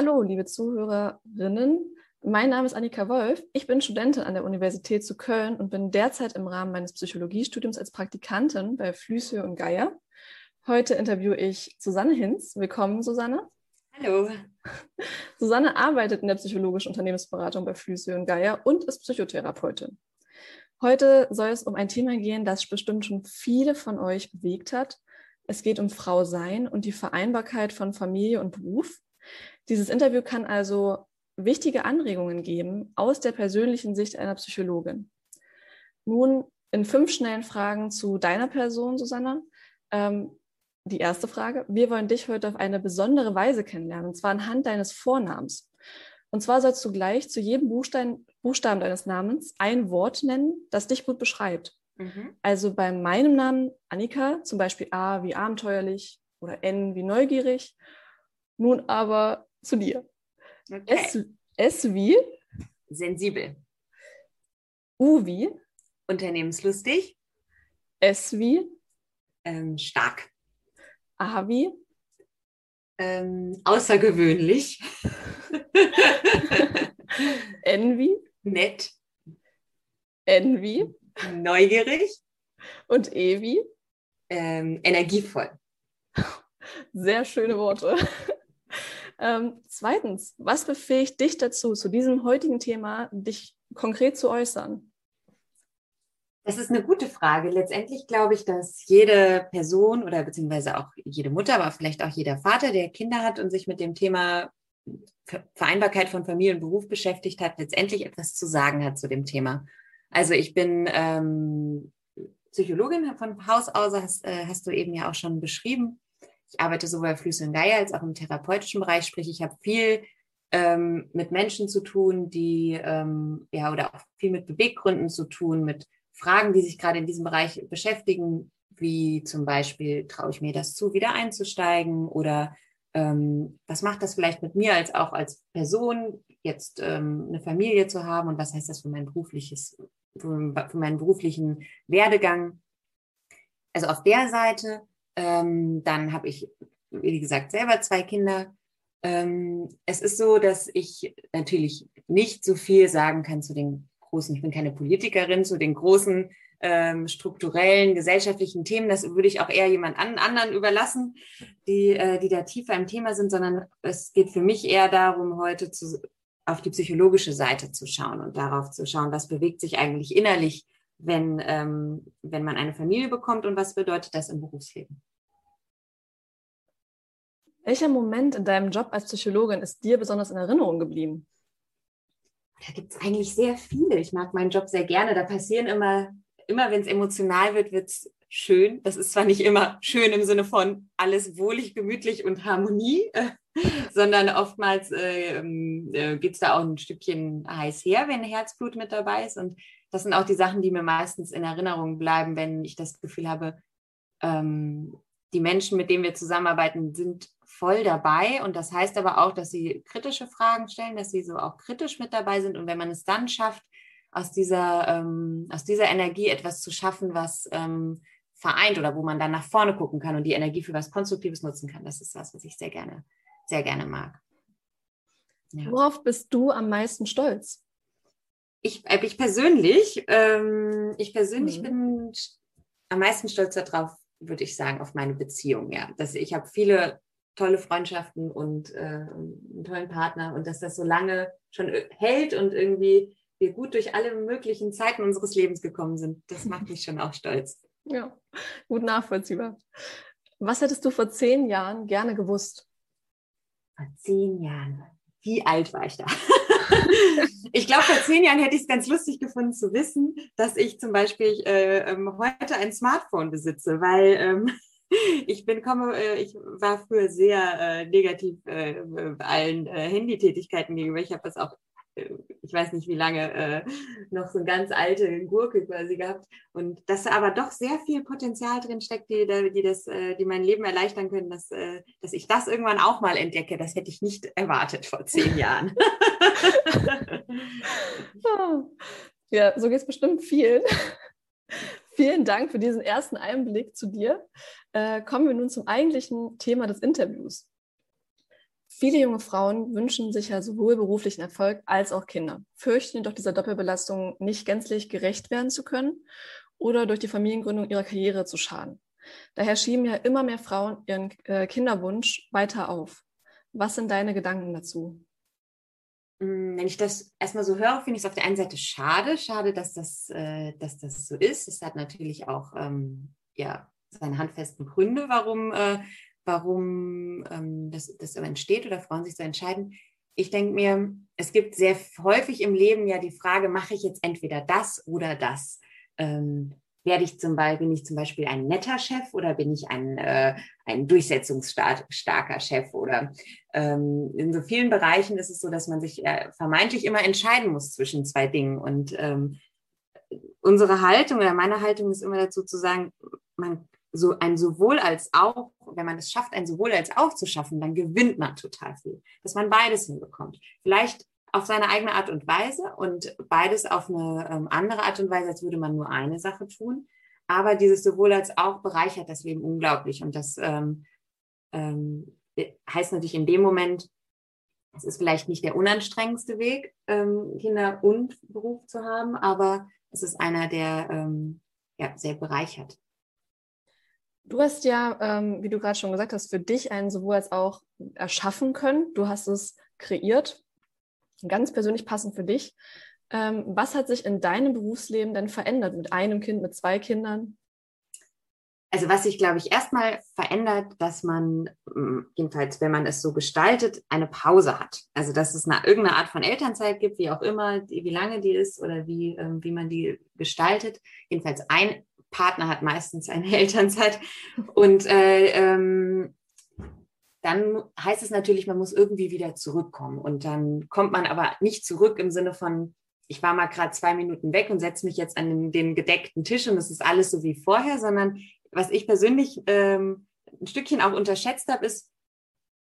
Hallo, liebe Zuhörerinnen. Mein Name ist Annika Wolf. Ich bin Studentin an der Universität zu Köln und bin derzeit im Rahmen meines Psychologiestudiums als Praktikantin bei Flüsse und Geier. Heute interviewe ich Susanne Hinz. Willkommen, Susanne. Hallo. Susanne arbeitet in der psychologischen Unternehmensberatung bei Flüsse und Geier und ist Psychotherapeutin. Heute soll es um ein Thema gehen, das bestimmt schon viele von euch bewegt hat. Es geht um Frau Sein und die Vereinbarkeit von Familie und Beruf. Dieses Interview kann also wichtige Anregungen geben aus der persönlichen Sicht einer Psychologin. Nun in fünf schnellen Fragen zu deiner Person, Susanna. Ähm, die erste Frage. Wir wollen dich heute auf eine besondere Weise kennenlernen, und zwar anhand deines Vornamens. Und zwar sollst du gleich zu jedem Buchstaben, Buchstaben deines Namens ein Wort nennen, das dich gut beschreibt. Mhm. Also bei meinem Namen Annika zum Beispiel A wie abenteuerlich oder N wie neugierig. Nun aber zu dir. Okay. S, S wie? Sensibel. U wie? Unternehmenslustig. S wie? Ähm, stark. A wie? Ähm, außergewöhnlich. N wie? Nett. N wie? Neugierig. Und E wie? Ähm, energievoll. Sehr schöne Worte. Ähm, zweitens, was befähigt dich dazu, zu diesem heutigen Thema dich konkret zu äußern? Das ist eine gute Frage. Letztendlich glaube ich, dass jede Person oder beziehungsweise auch jede Mutter, aber vielleicht auch jeder Vater, der Kinder hat und sich mit dem Thema Vereinbarkeit von Familie und Beruf beschäftigt hat, letztendlich etwas zu sagen hat zu dem Thema. Also ich bin ähm, Psychologin von Haus aus, hast, äh, hast du eben ja auch schon beschrieben ich arbeite sowohl auf Flüsse und Geier als auch im therapeutischen Bereich, sprich ich habe viel ähm, mit Menschen zu tun, die ähm, ja oder auch viel mit Beweggründen zu tun, mit Fragen, die sich gerade in diesem Bereich beschäftigen, wie zum Beispiel traue ich mir das zu, wieder einzusteigen oder ähm, was macht das vielleicht mit mir als auch als Person, jetzt ähm, eine Familie zu haben und was heißt das für mein berufliches, für, für meinen beruflichen Werdegang. Also auf der Seite ähm, dann habe ich, wie gesagt, selber zwei Kinder. Ähm, es ist so, dass ich natürlich nicht so viel sagen kann zu den großen, ich bin keine Politikerin, zu den großen ähm, strukturellen, gesellschaftlichen Themen. Das würde ich auch eher jemand an, anderen überlassen, die, äh, die da tiefer im Thema sind, sondern es geht für mich eher darum, heute zu, auf die psychologische Seite zu schauen und darauf zu schauen, was bewegt sich eigentlich innerlich, wenn, ähm, wenn man eine Familie bekommt und was bedeutet das im Berufsleben. Welcher Moment in deinem Job als Psychologin ist dir besonders in Erinnerung geblieben? Da gibt es eigentlich sehr viele. Ich mag meinen Job sehr gerne. Da passieren immer, immer wenn es emotional wird, wird es schön. Das ist zwar nicht immer schön im Sinne von alles wohlig, gemütlich und Harmonie, sondern oftmals äh, ähm, äh, geht es da auch ein Stückchen heiß her, wenn Herzblut mit dabei ist. Und das sind auch die Sachen, die mir meistens in Erinnerung bleiben, wenn ich das Gefühl habe, ähm, die Menschen, mit denen wir zusammenarbeiten, sind voll dabei. Und das heißt aber auch, dass sie kritische Fragen stellen, dass sie so auch kritisch mit dabei sind. Und wenn man es dann schafft, aus dieser, ähm, aus dieser Energie etwas zu schaffen, was ähm, vereint oder wo man dann nach vorne gucken kann und die Energie für was Konstruktives nutzen kann, das ist das, was ich sehr gerne, sehr gerne mag. Ja. Worauf bist du am meisten stolz? Ich, äh, ich persönlich, ähm, ich persönlich mhm. bin am meisten stolz darauf, würde ich sagen, auf meine Beziehung. Ja, dass ich habe viele tolle Freundschaften und äh, einen tollen Partner und dass das so lange schon hält und irgendwie wir gut durch alle möglichen Zeiten unseres Lebens gekommen sind. Das macht mich schon auch stolz. Ja, gut nachvollziehbar. Was hättest du vor zehn Jahren gerne gewusst? Vor zehn Jahren. Wie alt war ich da? ich glaube, vor zehn Jahren hätte ich es ganz lustig gefunden zu wissen, dass ich zum Beispiel äh, ähm, heute ein Smartphone besitze, weil ähm, ich bin komme, äh, ich war früher sehr äh, negativ äh, allen äh, Handytätigkeiten gegenüber. Ich habe das auch ich weiß nicht wie lange, äh, noch so eine ganz alte Gurke quasi gehabt. Und dass da aber doch sehr viel Potenzial drin steckt, die, die, das, äh, die mein Leben erleichtern können, dass, äh, dass ich das irgendwann auch mal entdecke. Das hätte ich nicht erwartet vor zehn Jahren. ja, so geht es bestimmt vielen. Vielen Dank für diesen ersten Einblick zu dir. Äh, kommen wir nun zum eigentlichen Thema des Interviews. Viele junge Frauen wünschen sich ja sowohl beruflichen Erfolg als auch Kinder, fürchten jedoch dieser Doppelbelastung nicht gänzlich gerecht werden zu können oder durch die Familiengründung ihrer Karriere zu schaden. Daher schieben ja immer mehr Frauen ihren äh, Kinderwunsch weiter auf. Was sind deine Gedanken dazu? Hm, wenn ich das erstmal so höre, finde ich es auf der einen Seite schade. Schade, dass das, äh, dass das so ist. Es hat natürlich auch ähm, ja, seine handfesten Gründe, warum, äh, warum ähm, das, das entsteht oder Frauen sich so entscheiden. Ich denke mir, es gibt sehr häufig im Leben ja die Frage, mache ich jetzt entweder das oder das? Ähm, werde ich zum Beispiel, bin ich zum Beispiel ein netter Chef oder bin ich ein, äh, ein durchsetzungsstarker Chef? Oder ähm, in so vielen Bereichen ist es so, dass man sich äh, vermeintlich immer entscheiden muss zwischen zwei Dingen. Und ähm, unsere Haltung oder meine Haltung ist immer dazu zu sagen, man so ein sowohl als auch, wenn man es schafft, ein sowohl als auch zu schaffen, dann gewinnt man total viel, dass man beides hinbekommt. Vielleicht auf seine eigene Art und Weise und beides auf eine ähm, andere Art und Weise, als würde man nur eine Sache tun. Aber dieses sowohl als auch bereichert das Leben unglaublich. Und das ähm, ähm, heißt natürlich in dem Moment, es ist vielleicht nicht der unanstrengendste Weg, ähm, Kinder und Beruf zu haben, aber es ist einer, der ähm, ja, sehr bereichert. Du hast ja, ähm, wie du gerade schon gesagt hast, für dich einen sowohl als auch erschaffen können. Du hast es kreiert ganz persönlich passend für dich. Ähm, was hat sich in deinem Berufsleben denn verändert mit einem Kind, mit zwei Kindern? Also was sich, glaube ich, erstmal verändert, dass man, mm, jedenfalls wenn man es so gestaltet, eine Pause hat. Also dass es eine, irgendeine Art von Elternzeit gibt, wie auch immer, die, wie lange die ist oder wie, ähm, wie man die gestaltet. Jedenfalls ein Partner hat meistens eine Elternzeit. Und äh, ähm, dann heißt es natürlich, man muss irgendwie wieder zurückkommen. Und dann kommt man aber nicht zurück im Sinne von, ich war mal gerade zwei Minuten weg und setze mich jetzt an den, gedeckten Tisch und es ist alles so wie vorher, sondern was ich persönlich ähm, ein Stückchen auch unterschätzt habe, ist,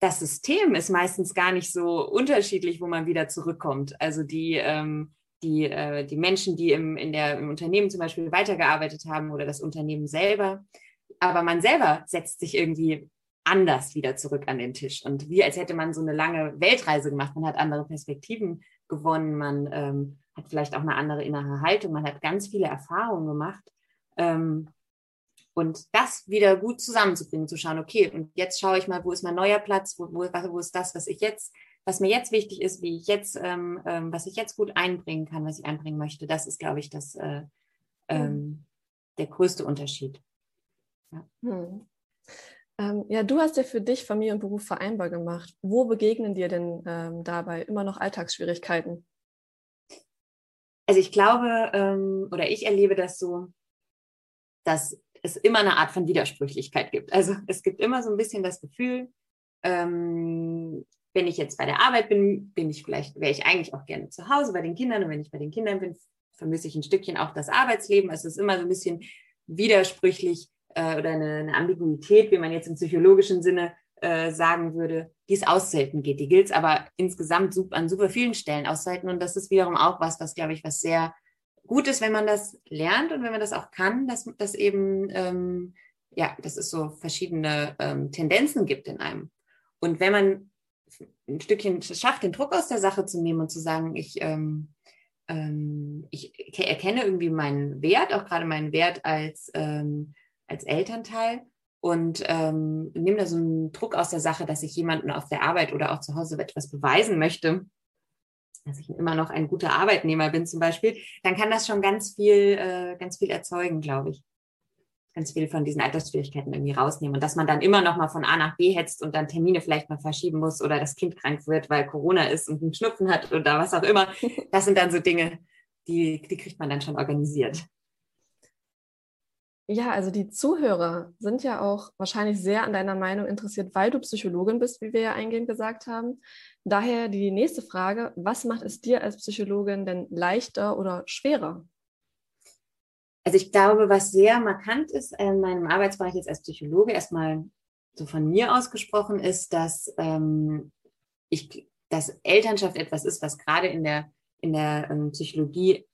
das System ist meistens gar nicht so unterschiedlich, wo man wieder zurückkommt. Also die, ähm, die, äh, die Menschen, die im, in der, im Unternehmen zum Beispiel weitergearbeitet haben oder das Unternehmen selber. Aber man selber setzt sich irgendwie anders wieder zurück an den Tisch. Und wie als hätte man so eine lange Weltreise gemacht. Man hat andere Perspektiven gewonnen, man ähm, hat vielleicht auch eine andere innere Haltung, man hat ganz viele Erfahrungen gemacht. Ähm, und das wieder gut zusammenzubringen, zu schauen, okay, und jetzt schaue ich mal, wo ist mein neuer Platz, wo, wo, wo ist das, was ich jetzt, was mir jetzt wichtig ist, wie ich jetzt, ähm, ähm was ich jetzt gut einbringen kann, was ich einbringen möchte. Das ist, glaube ich, das, äh, mhm. der größte Unterschied. Ja. Mhm. Ähm, ja, du hast ja für dich Familie und Beruf vereinbar gemacht. Wo begegnen dir denn ähm, dabei immer noch Alltagsschwierigkeiten? Also ich glaube ähm, oder ich erlebe das so, dass es immer eine Art von Widersprüchlichkeit gibt. Also es gibt immer so ein bisschen das Gefühl, ähm, wenn ich jetzt bei der Arbeit bin, bin ich vielleicht, wäre ich eigentlich auch gerne zu Hause bei den Kindern und wenn ich bei den Kindern bin, vermisse ich ein Stückchen auch das Arbeitsleben. Also es ist immer so ein bisschen widersprüchlich äh, oder eine, eine, Ambiguität, wie man jetzt im psychologischen Sinne äh, sagen würde, die es auszuhalten geht. Die gilt es aber insgesamt an super vielen Stellen auszuhalten. Und das ist wiederum auch was, was, glaube ich, was sehr gut ist, wenn man das lernt und wenn man das auch kann, dass das eben, ähm, ja, dass es so verschiedene ähm, Tendenzen gibt in einem. Und wenn man ein Stückchen schafft, den Druck aus der Sache zu nehmen und zu sagen, ich, ähm, ähm, ich erkenne irgendwie meinen Wert, auch gerade meinen Wert als ähm, als Elternteil und ähm, nehme da so einen Druck aus der Sache, dass ich jemanden auf der Arbeit oder auch zu Hause etwas beweisen möchte, dass ich immer noch ein guter Arbeitnehmer bin zum Beispiel, dann kann das schon ganz viel, äh, ganz viel erzeugen, glaube ich. Ganz viel von diesen Alltagsschwierigkeiten irgendwie rausnehmen. Und dass man dann immer noch mal von A nach B hetzt und dann Termine vielleicht mal verschieben muss oder das Kind krank wird, weil Corona ist und einen Schnupfen hat oder was auch immer. Das sind dann so Dinge, die, die kriegt man dann schon organisiert. Ja, also die Zuhörer sind ja auch wahrscheinlich sehr an deiner Meinung interessiert, weil du Psychologin bist, wie wir ja eingehend gesagt haben. Daher die nächste Frage, was macht es dir als Psychologin denn leichter oder schwerer? Also ich glaube, was sehr markant ist in meinem Arbeitsbereich jetzt als Psychologe, erstmal so von mir ausgesprochen, ist, dass ähm, ich, dass Elternschaft etwas ist, was gerade in der, in der ähm, Psychologie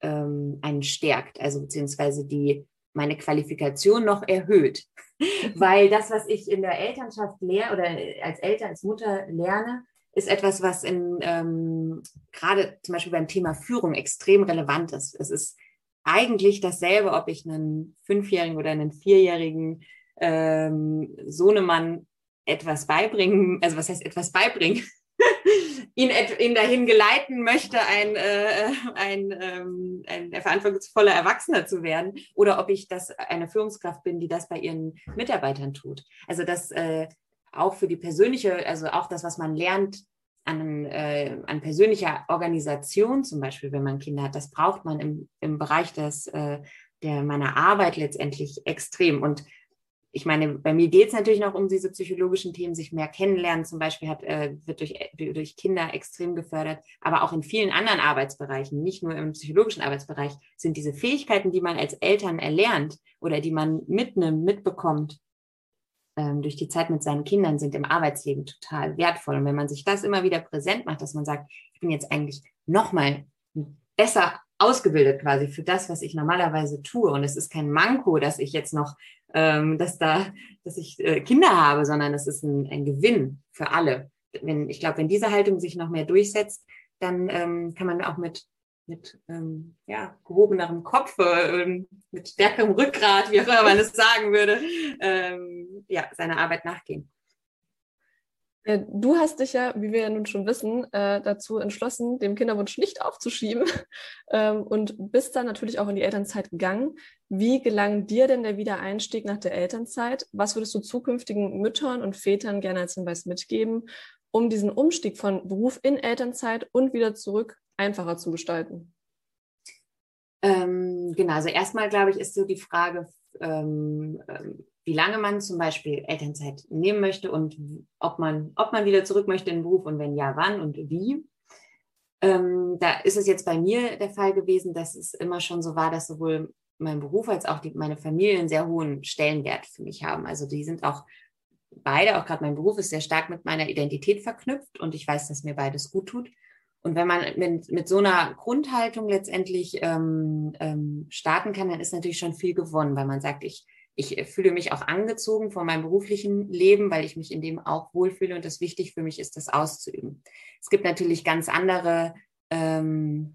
ähm, einen stärkt, also beziehungsweise die meine Qualifikation noch erhöht. weil das, was ich in der Elternschaft lehre oder als Eltern, als Mutter lerne, ist etwas, was in ähm, gerade zum Beispiel beim Thema Führung extrem relevant ist. Es ist eigentlich dasselbe, ob ich einen Fünfjährigen oder einen Vierjährigen ähm, Sohnemann etwas beibringen, also was heißt etwas beibringen, ihn, ihn dahin geleiten möchte, ein, äh, ein, ähm, ein verantwortungsvoller Erwachsener zu werden, oder ob ich das eine Führungskraft bin, die das bei ihren Mitarbeitern tut. Also das äh, auch für die persönliche, also auch das, was man lernt an, äh, an persönlicher Organisation, zum Beispiel, wenn man Kinder hat, das braucht man im, im Bereich des, äh, der meiner Arbeit letztendlich extrem. Und ich meine, bei mir geht es natürlich noch um diese psychologischen Themen, sich mehr kennenlernen zum Beispiel hat, äh, wird durch, durch Kinder extrem gefördert, aber auch in vielen anderen Arbeitsbereichen, nicht nur im psychologischen Arbeitsbereich, sind diese Fähigkeiten, die man als Eltern erlernt oder die man mitnimmt, mitbekommt, ähm, durch die Zeit mit seinen Kindern, sind im Arbeitsleben total wertvoll. Und wenn man sich das immer wieder präsent macht, dass man sagt, ich bin jetzt eigentlich nochmal besser ausgebildet quasi für das, was ich normalerweise tue. Und es ist kein Manko, dass ich jetzt noch, ähm, dass da, dass ich äh, Kinder habe, sondern es ist ein, ein Gewinn für alle. Wenn, ich glaube, wenn diese Haltung sich noch mehr durchsetzt, dann ähm, kann man auch mit mit ähm, ja, gehobenerem Kopf, äh, mit stärkerem Rückgrat, wie auch immer man es sagen würde, ähm, ja, seiner Arbeit nachgehen. Du hast dich ja, wie wir ja nun schon wissen, äh, dazu entschlossen, dem Kinderwunsch nicht aufzuschieben ähm, und bist dann natürlich auch in die Elternzeit gegangen. Wie gelang dir denn der Wiedereinstieg nach der Elternzeit? Was würdest du zukünftigen Müttern und Vätern gerne als Hinweis mitgeben, um diesen Umstieg von Beruf in Elternzeit und wieder zurück einfacher zu gestalten? Ähm, genau, also erstmal glaube ich, ist so die Frage, ähm, ähm wie lange man zum Beispiel Elternzeit nehmen möchte und ob man, ob man wieder zurück möchte in den Beruf und wenn ja, wann und wie. Ähm, da ist es jetzt bei mir der Fall gewesen, dass es immer schon so war, dass sowohl mein Beruf als auch die, meine Familie einen sehr hohen Stellenwert für mich haben. Also die sind auch beide, auch gerade mein Beruf ist sehr stark mit meiner Identität verknüpft und ich weiß, dass mir beides gut tut. Und wenn man mit, mit so einer Grundhaltung letztendlich ähm, ähm, starten kann, dann ist natürlich schon viel gewonnen, weil man sagt, ich ich fühle mich auch angezogen von meinem beruflichen Leben, weil ich mich in dem auch wohlfühle und das wichtig für mich ist, das auszuüben. Es gibt natürlich ganz andere, ähm,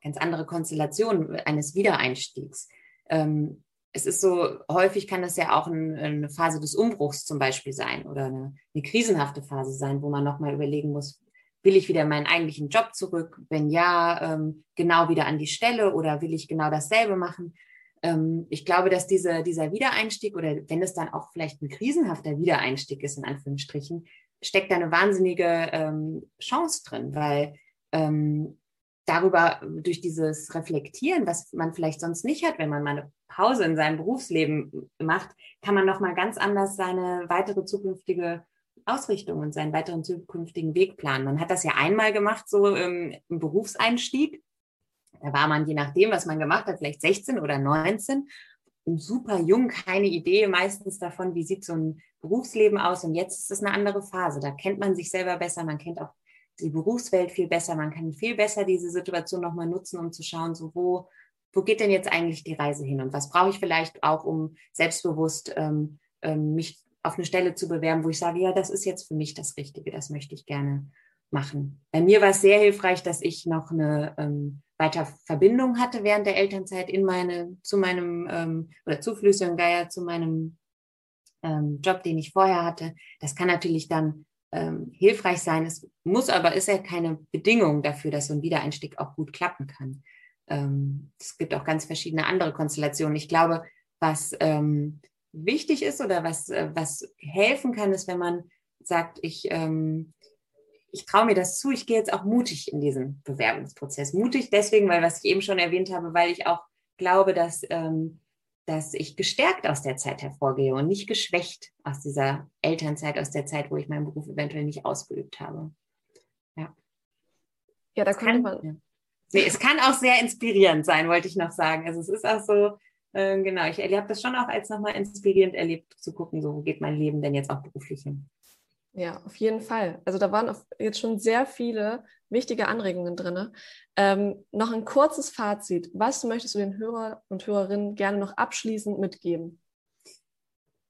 ganz andere Konstellationen eines Wiedereinstiegs. Ähm, es ist so, häufig kann das ja auch ein, eine Phase des Umbruchs zum Beispiel sein oder eine, eine krisenhafte Phase sein, wo man nochmal überlegen muss, will ich wieder meinen eigentlichen Job zurück? Wenn ja, ähm, genau wieder an die Stelle oder will ich genau dasselbe machen? Ähm, ich glaube, dass diese, dieser Wiedereinstieg oder wenn es dann auch vielleicht ein krisenhafter Wiedereinstieg ist, in Anführungsstrichen, steckt da eine wahnsinnige ähm, Chance drin, weil ähm, darüber, durch dieses Reflektieren, was man vielleicht sonst nicht hat, wenn man mal eine Pause in seinem Berufsleben macht, kann man nochmal ganz anders seine weitere zukünftige Ausrichtung und seinen weiteren zukünftigen Weg planen. Man hat das ja einmal gemacht, so im, im Berufseinstieg. Da war man, je nachdem, was man gemacht hat, vielleicht 16 oder 19, super jung, keine Idee meistens davon, wie sieht so ein Berufsleben aus. Und jetzt ist es eine andere Phase. Da kennt man sich selber besser, man kennt auch die Berufswelt viel besser, man kann viel besser diese Situation nochmal nutzen, um zu schauen, so wo, wo geht denn jetzt eigentlich die Reise hin und was brauche ich vielleicht auch, um selbstbewusst ähm, ähm, mich auf eine Stelle zu bewerben, wo ich sage, ja, das ist jetzt für mich das Richtige, das möchte ich gerne machen. Bei mir war es sehr hilfreich, dass ich noch eine ähm, weiter Verbindung hatte während der Elternzeit in meine, zu meinem, ähm, oder zu Flüsse und Geier, zu meinem ähm, Job, den ich vorher hatte. Das kann natürlich dann ähm, hilfreich sein. Es muss aber, ist ja keine Bedingung dafür, dass so ein Wiedereinstieg auch gut klappen kann. Ähm, es gibt auch ganz verschiedene andere Konstellationen. Ich glaube, was ähm, wichtig ist oder was, äh, was helfen kann, ist, wenn man sagt, ich ähm, ich traue mir das zu, ich gehe jetzt auch mutig in diesen Bewerbungsprozess. Mutig deswegen, weil, was ich eben schon erwähnt habe, weil ich auch glaube, dass, ähm, dass ich gestärkt aus der Zeit hervorgehe und nicht geschwächt aus dieser Elternzeit, aus der Zeit, wo ich meinen Beruf eventuell nicht ausgeübt habe. Ja, ja da könnte man. Ja. Nee, es kann auch sehr inspirierend sein, wollte ich noch sagen. Also es ist auch so, äh, genau, ich habe das schon auch als nochmal inspirierend erlebt, zu gucken, so wo geht mein Leben denn jetzt auch beruflich hin. Ja, auf jeden Fall. Also da waren jetzt schon sehr viele wichtige Anregungen drin. Ähm, noch ein kurzes Fazit. Was möchtest du den Hörer und Hörerinnen gerne noch abschließend mitgeben?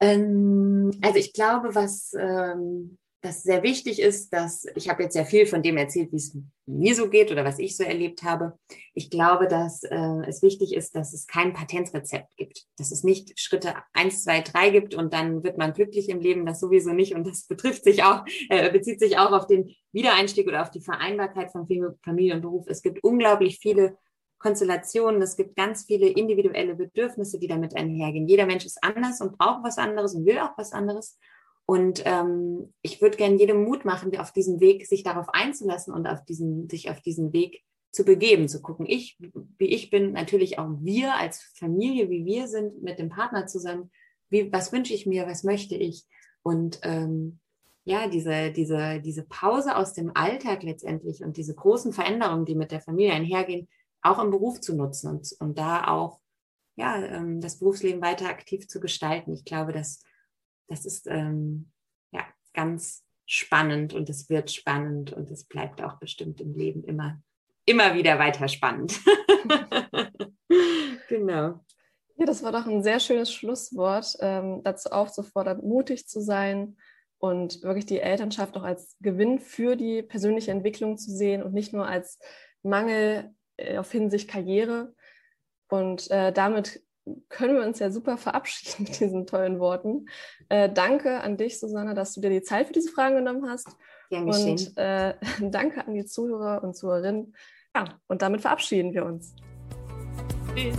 Ähm, also ich glaube, was ähm, das sehr wichtig ist, dass ich habe jetzt sehr viel von dem erzählt, wie es mir so geht oder was ich so erlebt habe. Ich glaube, dass äh, es wichtig ist, dass es kein Patentrezept gibt, dass es nicht Schritte eins, zwei, drei gibt und dann wird man glücklich im Leben, das sowieso nicht und das betrifft sich auch, äh, bezieht sich auch auf den Wiedereinstieg oder auf die Vereinbarkeit von Familie und Beruf. Es gibt unglaublich viele Konstellationen, es gibt ganz viele individuelle Bedürfnisse, die damit einhergehen. Jeder Mensch ist anders und braucht was anderes und will auch was anderes. Und ähm, ich würde gerne jedem Mut machen, auf diesen Weg sich darauf einzulassen und auf diesen, sich auf diesen Weg zu begeben, zu gucken, ich, wie ich bin, natürlich auch wir als Familie, wie wir sind, mit dem Partner zusammen, wie, was wünsche ich mir, was möchte ich? Und ähm, ja, diese, diese, diese Pause aus dem Alltag letztendlich und diese großen Veränderungen, die mit der Familie einhergehen, auch im Beruf zu nutzen und, und da auch ja, ähm, das Berufsleben weiter aktiv zu gestalten. Ich glaube, dass das ist ähm, ja ganz spannend und es wird spannend und es bleibt auch bestimmt im Leben immer, immer wieder weiter spannend. genau. Ja, das war doch ein sehr schönes Schlusswort, ähm, dazu aufzufordern, mutig zu sein und wirklich die Elternschaft auch als Gewinn für die persönliche Entwicklung zu sehen und nicht nur als Mangel äh, auf Hinsicht Karriere. Und äh, damit können wir uns ja super verabschieden mit diesen tollen Worten. Äh, danke an dich, Susanne, dass du dir die Zeit für diese Fragen genommen hast. Gern und äh, danke an die Zuhörer und Zuhörerinnen. Ja, und damit verabschieden wir uns. Tschüss.